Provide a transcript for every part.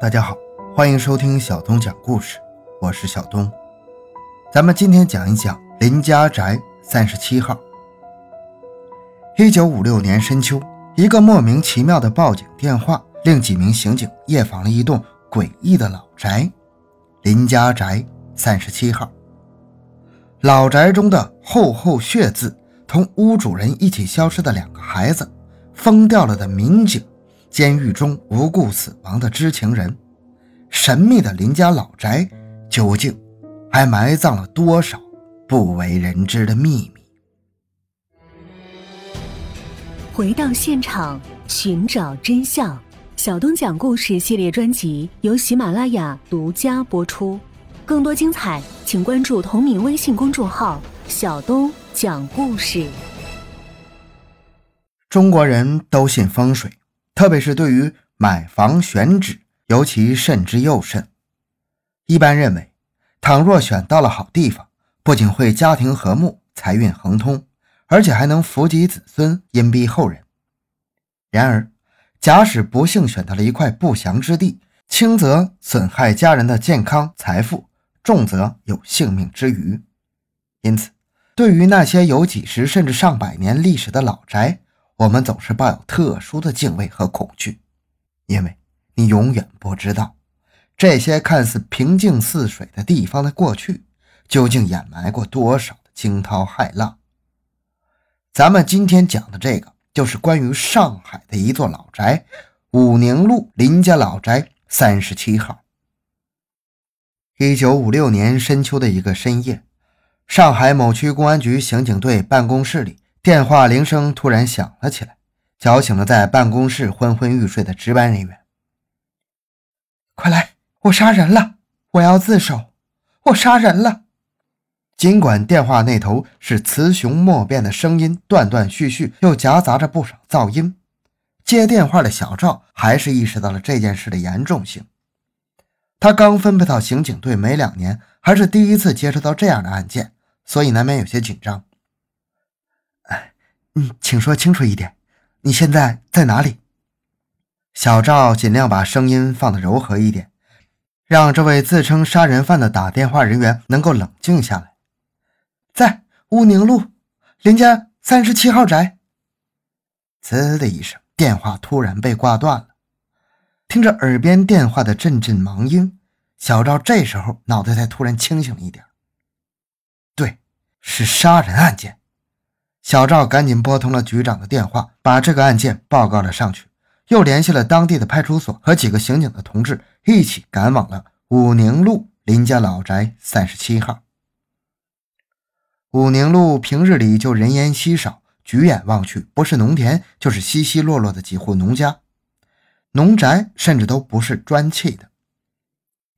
大家好，欢迎收听小东讲故事，我是小东。咱们今天讲一讲林家宅三十七号。一九五六年深秋，一个莫名其妙的报警电话令几名刑警夜访了一栋诡异的老宅——林家宅三十七号。老宅中的厚厚血字，同屋主人一起消失的两个孩子，疯掉了的民警。监狱中无故死亡的知情人，神秘的林家老宅，究竟还埋葬了多少不为人知的秘密？回到现场，寻找真相。小东讲故事系列专辑由喜马拉雅独家播出。更多精彩，请关注同名微信公众号“小东讲故事”。中国人都信风水。特别是对于买房选址，尤其慎之又慎。一般认为，倘若选到了好地方，不仅会家庭和睦、财运亨通，而且还能福及子孙、荫庇后人。然而，假使不幸选到了一块不祥之地，轻则损害家人的健康财富，重则有性命之虞。因此，对于那些有几十甚至上百年历史的老宅，我们总是抱有特殊的敬畏和恐惧，因为你永远不知道这些看似平静似水的地方的过去，究竟掩埋过多少的惊涛骇浪。咱们今天讲的这个，就是关于上海的一座老宅——武宁路林家老宅三十七号。一九五六年深秋的一个深夜，上海某区公安局刑警队办公室里。电话铃声突然响了起来，叫醒了在办公室昏昏欲睡的值班人员。快来，我杀人了！我要自首！我杀人了！尽管电话那头是雌雄莫辨的声音，断断续续，又夹杂着不少噪音，接电话的小赵还是意识到了这件事的严重性。他刚分配到刑警队没两年，还是第一次接触到这样的案件，所以难免有些紧张。嗯，请说清楚一点，你现在在哪里？小赵尽量把声音放得柔和一点，让这位自称杀人犯的打电话人员能够冷静下来。在乌宁路林家三十七号宅。呲的一声，电话突然被挂断了。听着耳边电话的阵阵忙音，小赵这时候脑袋才突然清醒一点。对，是杀人案件。小赵赶紧拨通了局长的电话，把这个案件报告了上去，又联系了当地的派出所和几个刑警的同志，一起赶往了武宁路林家老宅三十七号。武宁路平日里就人烟稀少，举眼望去，不是农田就是稀稀落落的几户农家，农宅甚至都不是砖砌的。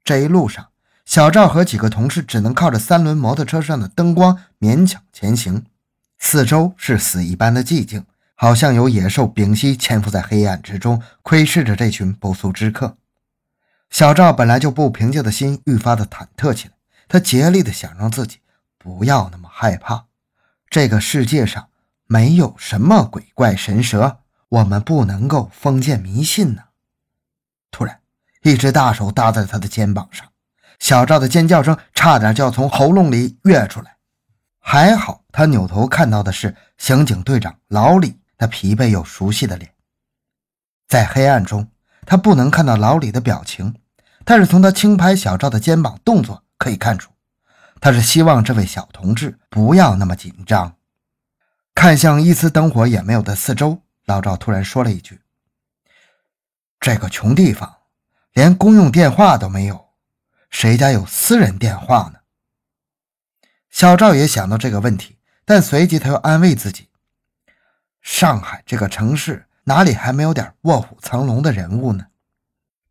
这一路上，小赵和几个同事只能靠着三轮摩托车上的灯光勉强前行。四周是死一般的寂静，好像有野兽屏息潜伏在黑暗之中，窥视着这群不速之客。小赵本来就不平静的心愈发的忐忑起来，他竭力的想让自己不要那么害怕。这个世界上没有什么鬼怪神蛇，我们不能够封建迷信呢。突然，一只大手搭在他的肩膀上，小赵的尖叫声差点就要从喉咙里跃出来。还好，他扭头看到的是刑警队长老李那疲惫又熟悉的脸。在黑暗中，他不能看到老李的表情，但是从他轻拍小赵的肩膀动作可以看出，他是希望这位小同志不要那么紧张。看向一丝灯火也没有的四周，老赵突然说了一句：“这个穷地方，连公用电话都没有，谁家有私人电话呢？”小赵也想到这个问题，但随即他又安慰自己：上海这个城市哪里还没有点卧虎藏龙的人物呢？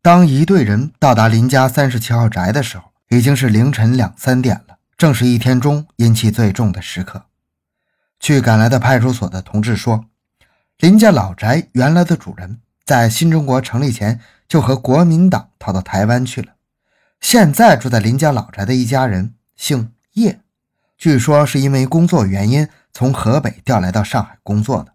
当一队人到达林家三十七号宅的时候，已经是凌晨两三点了，正是一天中阴气最重的时刻。去赶来的派出所的同志说，林家老宅原来的主人在新中国成立前就和国民党逃到台湾去了，现在住在林家老宅的一家人姓叶。据说是因为工作原因从河北调来到上海工作的。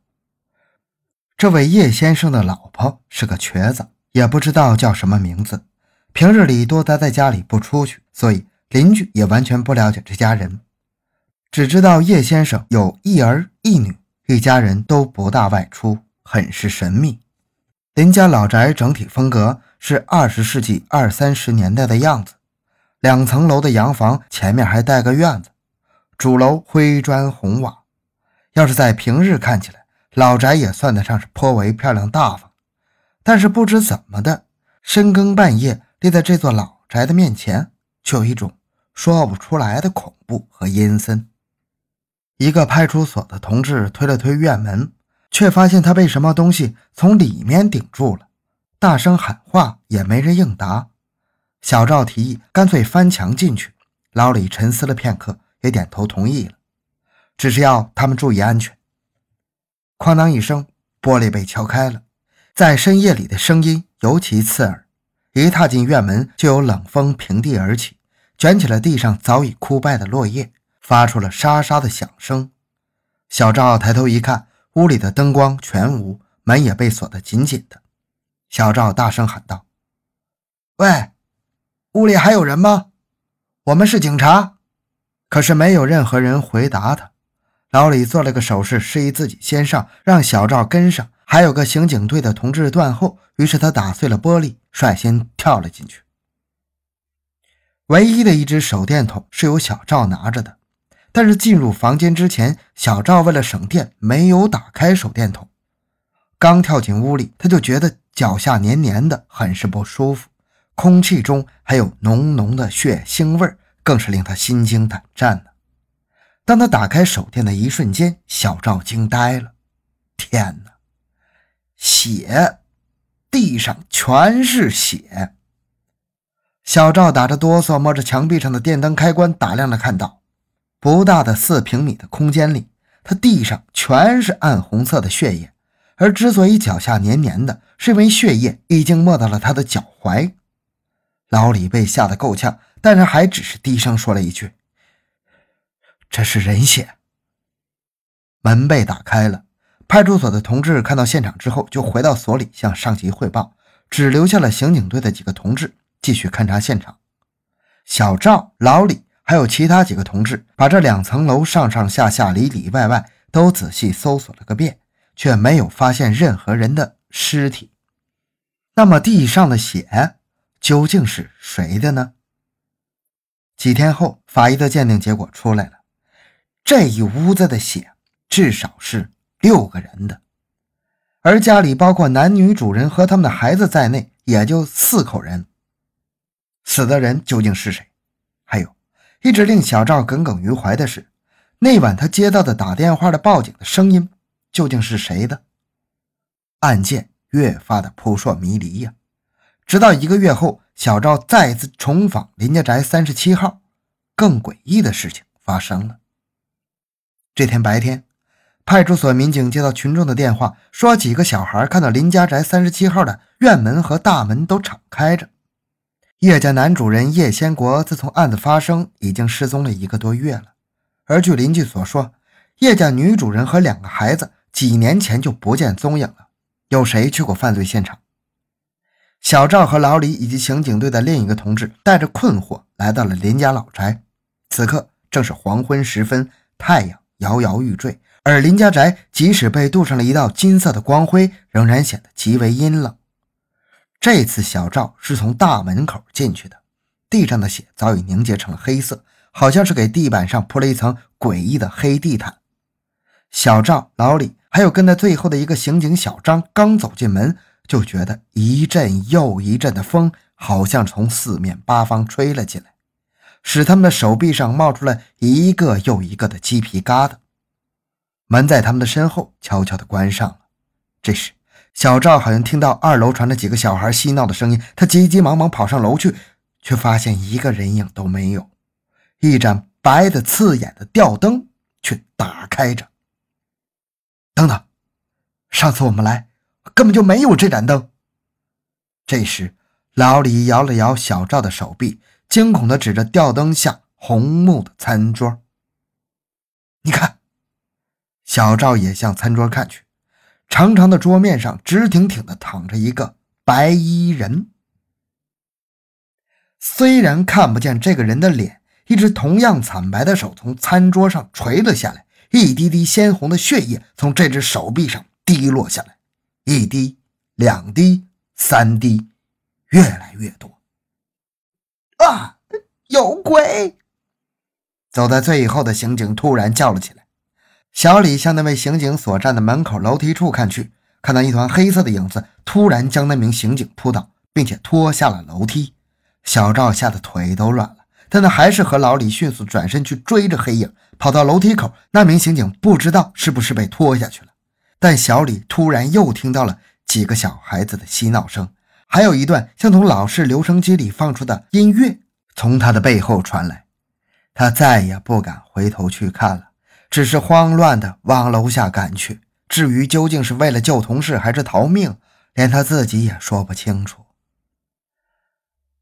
这位叶先生的老婆是个瘸子，也不知道叫什么名字，平日里多待在家里不出去，所以邻居也完全不了解这家人，只知道叶先生有一儿一女，一家人都不大外出，很是神秘。林家老宅整体风格是二十世纪二三十年代的样子，两层楼的洋房，前面还带个院子，主楼灰砖红瓦。要是在平日看起来，老宅也算得上是颇为漂亮大方。但是不知怎么的，深更半夜立在这座老宅的面前，却有一种说不出来的恐怖和阴森。一个派出所的同志推了推院门。却发现他被什么东西从里面顶住了，大声喊话也没人应答。小赵提议干脆翻墙进去，老李沉思了片刻，也点头同意了，只是要他们注意安全。哐当一声，玻璃被敲开了，在深夜里的声音尤其刺耳。一踏进院门，就有冷风平地而起，卷起了地上早已枯败的落叶，发出了沙沙的响声。小赵抬头一看。屋里的灯光全无，门也被锁得紧紧的。小赵大声喊道：“喂，屋里还有人吗？我们是警察。”可是没有任何人回答他。老李做了个手势，示意自己先上，让小赵跟上。还有个刑警队的同志断后，于是他打碎了玻璃，率先跳了进去。唯一的一只手电筒是由小赵拿着的。但是进入房间之前，小赵为了省电，没有打开手电筒。刚跳进屋里，他就觉得脚下黏黏的，很是不舒服。空气中还有浓浓的血腥味儿更是令他心惊胆战呢。当他打开手电的一瞬间，小赵惊呆了：天哪，血！地上全是血！小赵打着哆嗦，摸着墙壁上的电灯开关，打量着，看到。不大的四平米的空间里，他地上全是暗红色的血液，而之所以脚下黏黏的，是因为血液已经没到了他的脚踝。老李被吓得够呛，但是还只是低声说了一句：“这是人血。”门被打开了，派出所的同志看到现场之后，就回到所里向上级汇报，只留下了刑警队的几个同志继续勘察现场。小赵、老李。还有其他几个同志把这两层楼上上下下、里里外外都仔细搜索了个遍，却没有发现任何人的尸体。那么地上的血究竟是谁的呢？几天后，法医的鉴定结果出来了，这一屋子的血至少是六个人的，而家里包括男女主人和他们的孩子在内，也就四口人。死的人究竟是谁？还有？一直令小赵耿耿于怀的是，那晚他接到的打电话的报警的声音究竟是谁的？案件越发的扑朔迷离呀！直到一个月后，小赵再次重访林家宅三十七号，更诡异的事情发生了。这天白天，派出所民警接到群众的电话，说几个小孩看到林家宅三十七号的院门和大门都敞开着。叶家男主人叶先国自从案子发生已经失踪了一个多月了，而据邻居所说，叶家女主人和两个孩子几年前就不见踪影了。有谁去过犯罪现场？小赵和老李以及刑警队的另一个同志带着困惑来到了林家老宅。此刻正是黄昏时分，太阳摇摇欲坠，而林家宅即使被镀上了一道金色的光辉，仍然显得极为阴冷。这次小赵是从大门口进去的，地上的血早已凝结成了黑色，好像是给地板上铺了一层诡异的黑地毯。小赵、老李还有跟在最后的一个刑警小张刚走进门，就觉得一阵又一阵的风，好像从四面八方吹了进来，使他们的手臂上冒出了一个又一个的鸡皮疙瘩。门在他们的身后悄悄地关上了。这时。小赵好像听到二楼传来几个小孩嬉闹的声音，他急急忙忙跑上楼去，却发现一个人影都没有。一盏白的刺眼的吊灯却打开着。等等，上次我们来根本就没有这盏灯。这时，老李摇了摇小赵的手臂，惊恐地指着吊灯下红木的餐桌：“你看。”小赵也向餐桌看去。长长的桌面上直挺挺地躺着一个白衣人。虽然看不见这个人的脸，一只同样惨白的手从餐桌上垂了下来，一滴滴鲜红的血液从这只手臂上滴落下来，一滴、两滴、三滴，越来越多。啊！有鬼！走在最后的刑警突然叫了起来。小李向那位刑警所站的门口楼梯处看去，看到一团黑色的影子突然将那名刑警扑倒，并且拖下了楼梯。小赵吓得腿都软了，但他还是和老李迅速转身去追着黑影，跑到楼梯口。那名刑警不知道是不是被拖下去了，但小李突然又听到了几个小孩子的嬉闹声，还有一段像从老式留声机里放出的音乐从他的背后传来。他再也不敢回头去看了，只是慌乱地往楼下赶去。至于究竟是为了救同事还是逃命，连他自己也说不清楚。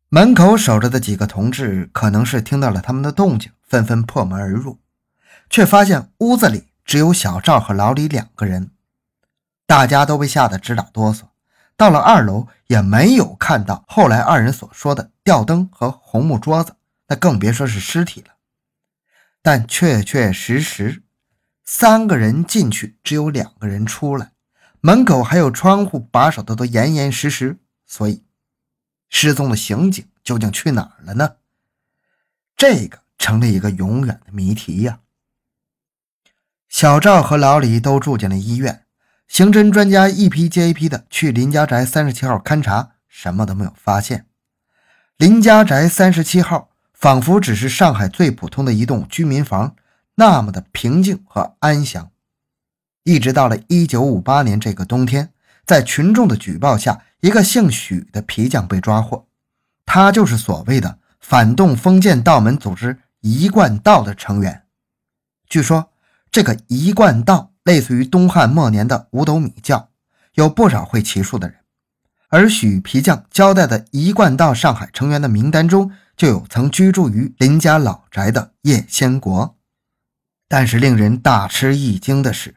门口守着的几个同志可能是听到了他们的动静，纷纷破门而入，却发现屋子里只有小赵和老李两个人。大家都被吓得直打哆嗦。到了二楼，也没有看到后来二人所说的吊灯和红木桌子，那更别说是尸体了。但确确实实，三个人进去，只有两个人出来，门口还有窗户把守的都严严实实，所以。失踪的刑警究竟去哪儿了呢？这个成了一个永远的谜题呀。小赵和老李都住进了医院，刑侦专家一批接一批的去林家宅三十七号勘察，什么都没有发现。林家宅三十七号仿佛只是上海最普通的一栋居民房，那么的平静和安详。一直到了一九五八年这个冬天，在群众的举报下。一个姓许的皮匠被抓获，他就是所谓的反动封建道门组织一贯道的成员。据说这个一贯道类似于东汉末年的五斗米教，有不少会骑术的人。而许皮匠交代的一贯道上海成员的名单中，就有曾居住于林家老宅的叶先国。但是令人大吃一惊的是，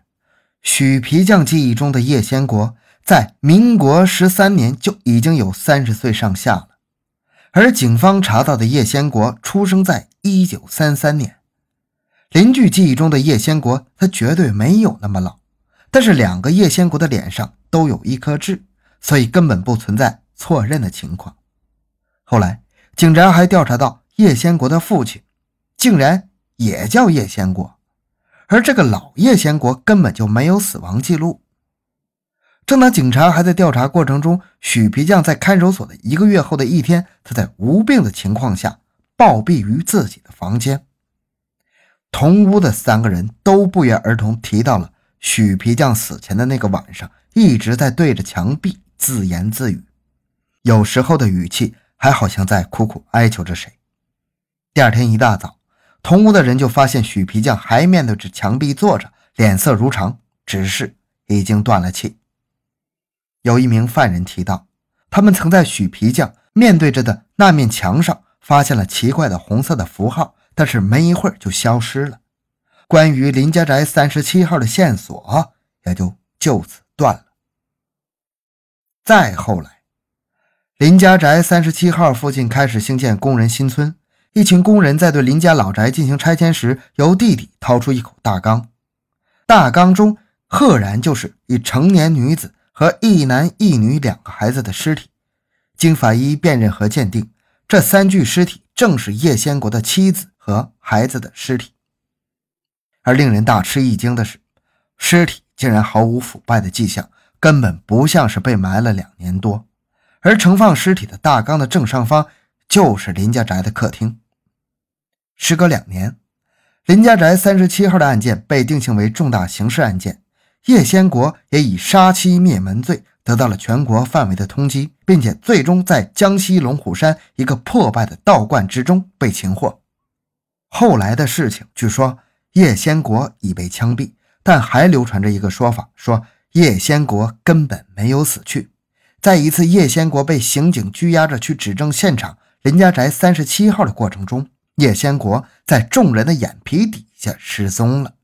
许皮匠记忆中的叶先国。在民国十三年就已经有三十岁上下了，而警方查到的叶先国出生在一九三三年。邻居记忆中的叶先国，他绝对没有那么老，但是两个叶先国的脸上都有一颗痣，所以根本不存在错认的情况。后来，警察还调查到叶先国的父亲竟然也叫叶先国，而这个老叶先国根本就没有死亡记录。正当警察还在调查过程中，许皮匠在看守所的一个月后的一天，他在无病的情况下暴毙于自己的房间。同屋的三个人都不约而同提到了许皮匠死前的那个晚上，一直在对着墙壁自言自语，有时候的语气还好像在苦苦哀求着谁。第二天一大早，同屋的人就发现许皮匠还面对着墙壁坐着，脸色如常，只是已经断了气。有一名犯人提到，他们曾在许皮匠面对着的那面墙上发现了奇怪的红色的符号，但是没一会儿就消失了。关于林家宅三十七号的线索也就就此断了。再后来，林家宅三十七号附近开始兴建工人新村，一群工人在对林家老宅进行拆迁时，由弟弟掏出一口大缸，大缸中赫然就是一成年女子。和一男一女两个孩子的尸体，经法医辨认和鉴定，这三具尸体正是叶先国的妻子和孩子的尸体。而令人大吃一惊的是，尸体竟然毫无腐败的迹象，根本不像是被埋了两年多。而盛放尸体的大缸的正上方，就是林家宅的客厅。时隔两年，林家宅三十七号的案件被定性为重大刑事案件。叶先国也以杀妻灭门罪得到了全国范围的通缉，并且最终在江西龙虎山一个破败的道观之中被擒获。后来的事情，据说叶先国已被枪毙，但还流传着一个说法，说叶先国根本没有死去。在一次叶先国被刑警拘押着去指证现场林家宅三十七号的过程中，叶先国在众人的眼皮底下失踪了。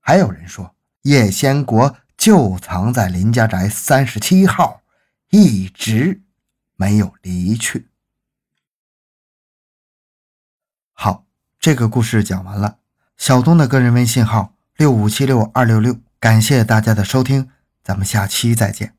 还有人说。叶先国就藏在林家宅三十七号，一直没有离去。这个故事讲完了。小东的个人微信号六五七六二六六，感谢大家的收听，咱们下期再见。